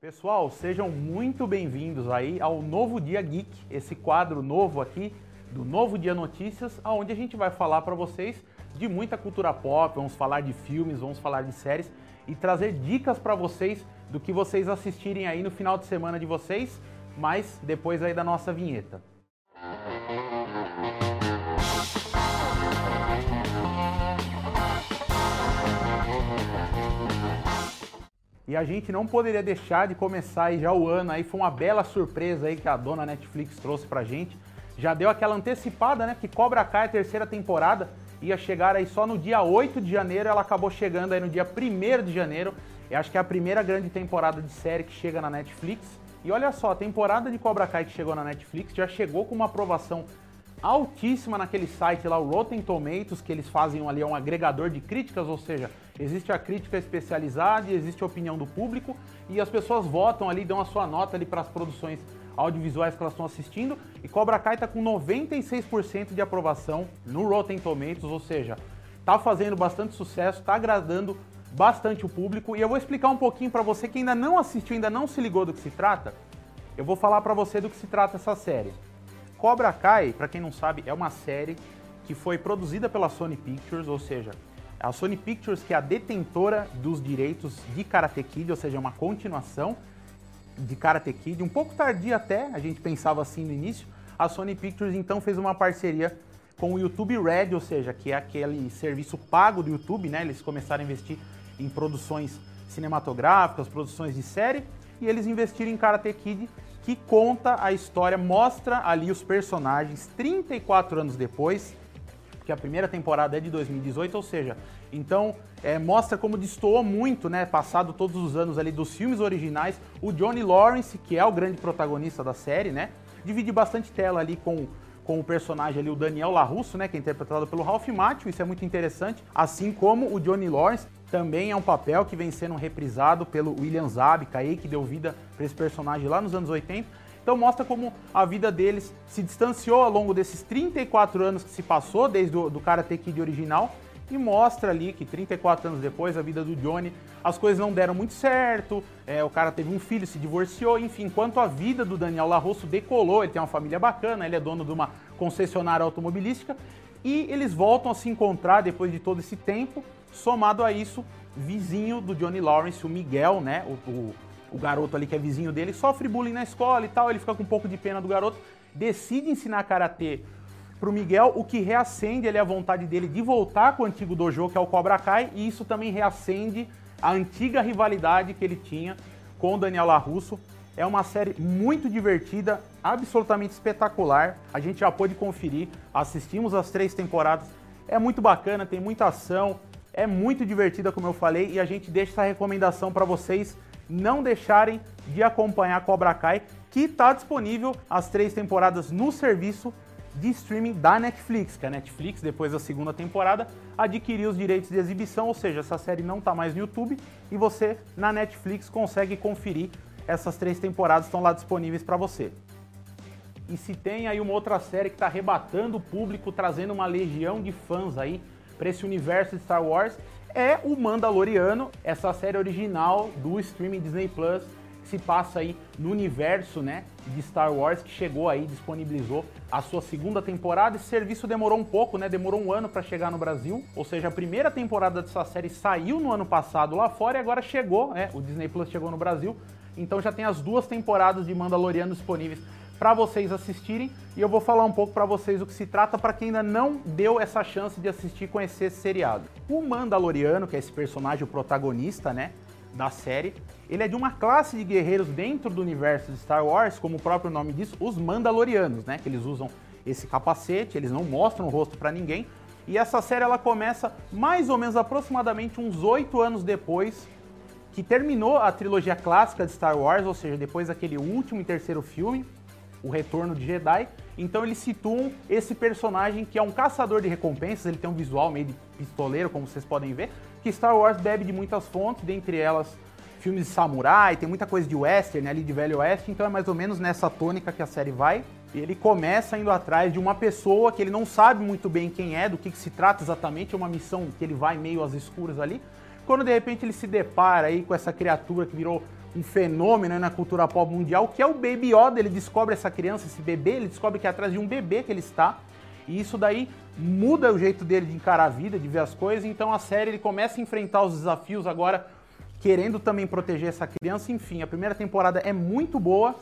Pessoal, sejam muito bem-vindos aí ao Novo Dia Geek, esse quadro novo aqui do Novo Dia Notícias, aonde a gente vai falar para vocês de muita cultura pop, vamos falar de filmes, vamos falar de séries e trazer dicas para vocês do que vocês assistirem aí no final de semana de vocês, mas depois aí da nossa vinheta. E a gente não poderia deixar de começar aí já o ano aí, foi uma bela surpresa aí que a dona Netflix trouxe pra gente. Já deu aquela antecipada, né, que Cobra Kai a terceira temporada ia chegar aí só no dia 8 de janeiro, ela acabou chegando aí no dia 1 de janeiro. Eu acho que é a primeira grande temporada de série que chega na Netflix. E olha só, a temporada de Cobra Kai que chegou na Netflix já chegou com uma aprovação altíssima naquele site lá, o Rotten Tomatoes, que eles fazem ali, é um agregador de críticas, ou seja, existe a crítica especializada e existe a opinião do público, e as pessoas votam ali, dão a sua nota ali para as produções audiovisuais que elas estão assistindo, e Cobra Kai está com 96% de aprovação no Rotten Tomatoes, ou seja, está fazendo bastante sucesso, está agradando bastante o público, e eu vou explicar um pouquinho para você que ainda não assistiu, ainda não se ligou do que se trata, eu vou falar para você do que se trata essa série. Cobra Kai, para quem não sabe, é uma série que foi produzida pela Sony Pictures, ou seja, a Sony Pictures que é a detentora dos direitos de Karate Kid, ou seja, é uma continuação de Karate Kid, um pouco tardia até, a gente pensava assim no início. A Sony Pictures então fez uma parceria com o YouTube Red, ou seja, que é aquele serviço pago do YouTube, né? Eles começaram a investir em produções cinematográficas, produções de série, e eles investiram em Karate Kid que conta a história, mostra ali os personagens 34 anos depois, que a primeira temporada é de 2018, ou seja, então é, mostra como destoou muito, né, passado todos os anos ali dos filmes originais, o Johnny Lawrence, que é o grande protagonista da série, né, divide bastante tela ali com com o personagem ali, o Daniel LaRusso, né, que é interpretado pelo Ralph Macchio, isso é muito interessante, assim como o Johnny Lawrence, também é um papel que vem sendo reprisado pelo William Zabka aí, que deu vida para esse personagem lá nos anos 80. Então mostra como a vida deles se distanciou ao longo desses 34 anos que se passou desde o do Karate Kid original e mostra ali que 34 anos depois a vida do Johnny, as coisas não deram muito certo, é, o cara teve um filho, se divorciou, enfim, enquanto a vida do Daniel Larrosso decolou, ele tem uma família bacana, ele é dono de uma concessionária automobilística, e eles voltam a se encontrar depois de todo esse tempo, somado a isso, vizinho do Johnny Lawrence, o Miguel, né, o, o, o garoto ali que é vizinho dele, sofre bullying na escola e tal, ele fica com um pouco de pena do garoto, decide ensinar karatê para o Miguel, o que reacende ele a vontade dele de voltar com o antigo dojo, que é o Cobra Kai, e isso também reacende a antiga rivalidade que ele tinha com o Daniel LaRusso. É uma série muito divertida, absolutamente espetacular. A gente já pôde conferir, assistimos as três temporadas. É muito bacana, tem muita ação, é muito divertida, como eu falei, e a gente deixa essa recomendação para vocês não deixarem de acompanhar Cobra Kai, que está disponível as três temporadas no serviço de streaming da Netflix, que a Netflix, depois da segunda temporada, adquiriu os direitos de exibição, ou seja, essa série não está mais no YouTube e você na Netflix consegue conferir essas três temporadas estão lá disponíveis para você. E se tem aí uma outra série que está arrebatando o público, trazendo uma legião de fãs aí para esse universo de Star Wars, é o Mandaloriano, essa série original do streaming Disney Plus se passa aí no universo, né, de Star Wars que chegou aí, disponibilizou a sua segunda temporada. Esse serviço demorou um pouco, né? Demorou um ano para chegar no Brasil. Ou seja, a primeira temporada dessa série saiu no ano passado lá fora e agora chegou, né? O Disney Plus chegou no Brasil. Então já tem as duas temporadas de Mandaloriano disponíveis para vocês assistirem e eu vou falar um pouco para vocês o que se trata para quem ainda não deu essa chance de assistir e conhecer esse seriado. O Mandaloriano, que é esse personagem o protagonista, né? da série. Ele é de uma classe de guerreiros dentro do universo de Star Wars, como o próprio nome diz, os Mandalorianos, né? Que eles usam esse capacete, eles não mostram o rosto para ninguém. E essa série ela começa mais ou menos aproximadamente uns oito anos depois que terminou a trilogia clássica de Star Wars, ou seja, depois daquele último e terceiro filme, o Retorno de Jedi. Então eles situam esse personagem que é um caçador de recompensas, ele tem um visual meio de pistoleiro, como vocês podem ver, que Star Wars bebe de muitas fontes, dentre elas filmes de samurai, tem muita coisa de western ali, de velho oeste, então é mais ou menos nessa tônica que a série vai. E ele começa indo atrás de uma pessoa que ele não sabe muito bem quem é, do que, que se trata exatamente, é uma missão que ele vai meio às escuras ali, quando de repente ele se depara aí com essa criatura que virou um fenômeno na cultura pop mundial, que é o Baby Yoda, ele descobre essa criança, esse bebê, ele descobre que é atrás de um bebê que ele está, e isso daí muda o jeito dele de encarar a vida, de ver as coisas, então a série ele começa a enfrentar os desafios agora, querendo também proteger essa criança, enfim, a primeira temporada é muito boa,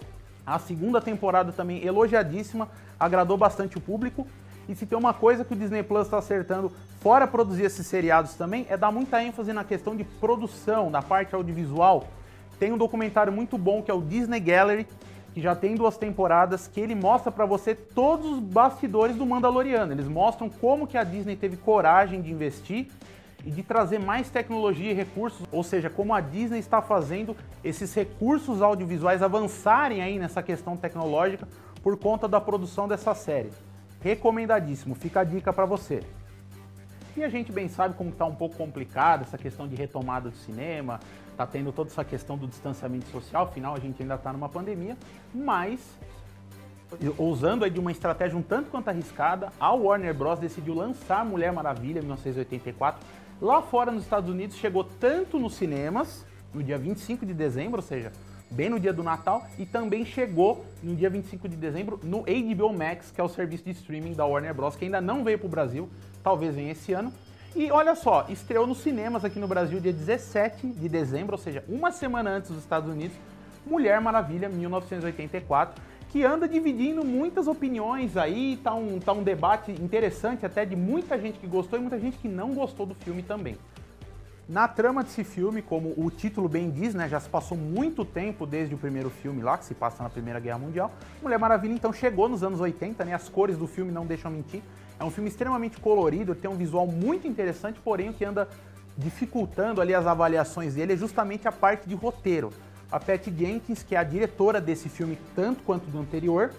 a segunda temporada também elogiadíssima, agradou bastante o público, e se tem uma coisa que o Disney Plus está acertando, fora produzir esses seriados também, é dar muita ênfase na questão de produção, na parte audiovisual. Tem um documentário muito bom que é o Disney Gallery, que já tem duas temporadas, que ele mostra para você todos os bastidores do Mandaloriano. Eles mostram como que a Disney teve coragem de investir e de trazer mais tecnologia e recursos, ou seja, como a Disney está fazendo esses recursos audiovisuais avançarem aí nessa questão tecnológica por conta da produção dessa série. Recomendadíssimo, fica a dica para você. E a gente bem sabe como está um pouco complicado essa questão de retomada do cinema, está tendo toda essa questão do distanciamento social, afinal a gente ainda está numa pandemia, mas usando aí de uma estratégia um tanto quanto arriscada, a Warner Bros. decidiu lançar Mulher Maravilha 1984. Lá fora nos Estados Unidos chegou tanto nos cinemas, no dia 25 de dezembro, ou seja, bem no dia do Natal, e também chegou no dia 25 de dezembro no HBO Max, que é o serviço de streaming da Warner Bros, que ainda não veio para o Brasil, talvez venha esse ano. E olha só, estreou nos cinemas aqui no Brasil dia 17 de dezembro, ou seja, uma semana antes dos Estados Unidos, Mulher Maravilha 1984, que anda dividindo muitas opiniões aí, tá um, tá um debate interessante até de muita gente que gostou e muita gente que não gostou do filme também. Na trama desse filme, como o título bem diz, né, já se passou muito tempo desde o primeiro filme lá, que se passa na Primeira Guerra Mundial. Mulher Maravilha então chegou nos anos 80, né, as cores do filme não deixam mentir. É um filme extremamente colorido, tem um visual muito interessante, porém o que anda dificultando ali as avaliações dele é justamente a parte de roteiro. A Patty Jenkins, que é a diretora desse filme tanto quanto do anterior,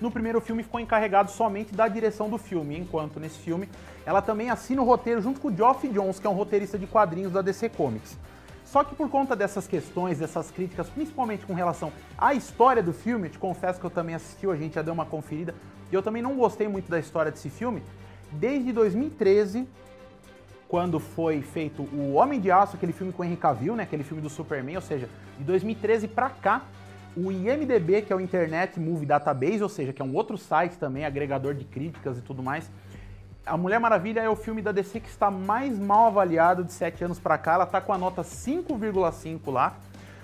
no primeiro filme ficou encarregado somente da direção do filme, enquanto nesse filme ela também assina o roteiro junto com o Geoff Jones, que é um roteirista de quadrinhos da DC Comics. Só que por conta dessas questões, dessas críticas, principalmente com relação à história do filme, eu te confesso que eu também assisti, a gente já deu uma conferida, e eu também não gostei muito da história desse filme. Desde 2013, quando foi feito O Homem de Aço, aquele filme com o Henry Cavill, né, aquele filme do Superman, ou seja, de 2013 pra cá, o IMDB, que é o Internet Movie Database, ou seja, que é um outro site também, agregador de críticas e tudo mais. A Mulher Maravilha é o filme da DC que está mais mal avaliado de 7 anos para cá. Ela está com a nota 5,5 lá.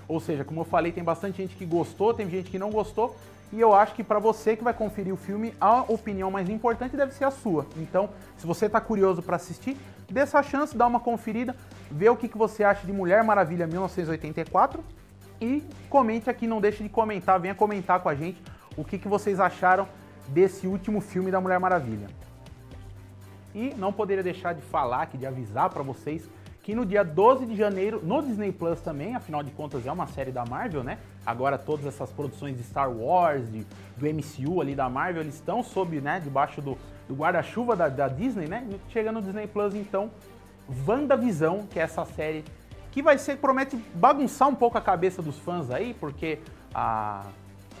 Ou seja, como eu falei, tem bastante gente que gostou, tem gente que não gostou. E eu acho que para você que vai conferir o filme, a opinião mais importante deve ser a sua. Então, se você está curioso para assistir, dê essa chance, dá uma conferida, vê o que, que você acha de Mulher Maravilha 1984 e comente aqui, não deixe de comentar, venha comentar com a gente o que, que vocês acharam desse último filme da Mulher Maravilha. E não poderia deixar de falar aqui, de avisar para vocês que no dia 12 de janeiro, no Disney Plus também, afinal de contas é uma série da Marvel, né? Agora todas essas produções de Star Wars, de, do MCU ali da Marvel, eles estão sob, né, debaixo do, do guarda-chuva da, da, Disney, né? Chega no Disney Plus então, WandaVisão, que é essa série que vai ser, promete bagunçar um pouco a cabeça dos fãs aí, porque a,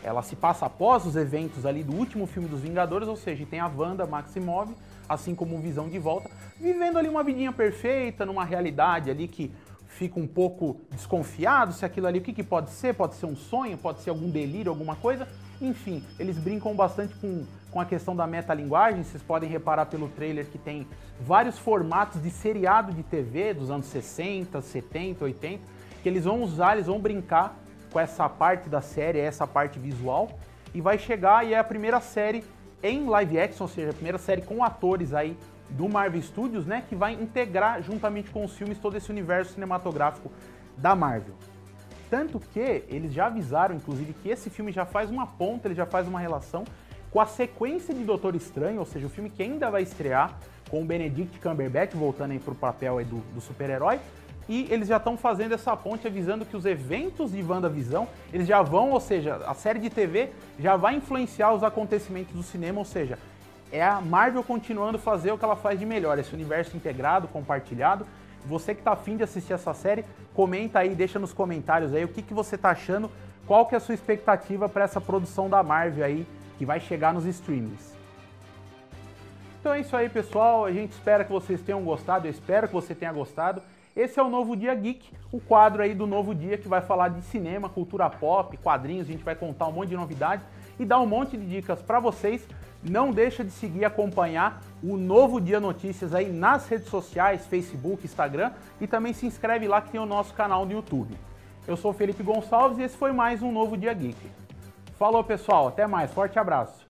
ela se passa após os eventos ali do último filme dos Vingadores, ou seja, tem a Wanda Maximov, assim como o Visão de volta, vivendo ali uma vidinha perfeita, numa realidade ali que fica um pouco desconfiado se aquilo ali, o que, que pode ser? Pode ser um sonho, pode ser algum delírio, alguma coisa. Enfim, eles brincam bastante com, com a questão da metalinguagem. Vocês podem reparar pelo trailer que tem vários formatos de seriado de TV dos anos 60, 70, 80, que eles vão usar, eles vão brincar com essa parte da série, essa parte visual, e vai chegar e é a primeira série em live action, ou seja, a primeira série com atores aí do Marvel Studios, né, que vai integrar juntamente com os filmes todo esse universo cinematográfico da Marvel. Tanto que eles já avisaram, inclusive, que esse filme já faz uma ponta, ele já faz uma relação com a sequência de Doutor Estranho, ou seja, o filme que ainda vai estrear com o Benedict Cumberbatch voltando aí pro papel aí do, do super-herói. E eles já estão fazendo essa ponte avisando que os eventos de WandaVisão, eles já vão, ou seja, a série de TV já vai influenciar os acontecimentos do cinema, ou seja, é a Marvel continuando a fazer o que ela faz de melhor, esse universo integrado, compartilhado. Você que está afim de assistir essa série, comenta aí, deixa nos comentários aí o que, que você está achando, qual que é a sua expectativa para essa produção da Marvel aí, que vai chegar nos streams. Então é isso aí, pessoal. A gente espera que vocês tenham gostado, eu espero que você tenha gostado. Esse é o Novo Dia Geek, o quadro aí do Novo Dia que vai falar de cinema, cultura pop, quadrinhos, a gente vai contar um monte de novidades e dar um monte de dicas para vocês. Não deixa de seguir e acompanhar o Novo Dia Notícias aí nas redes sociais, Facebook, Instagram e também se inscreve lá que tem o nosso canal no YouTube. Eu sou Felipe Gonçalves e esse foi mais um Novo Dia Geek. Falou pessoal, até mais, forte abraço.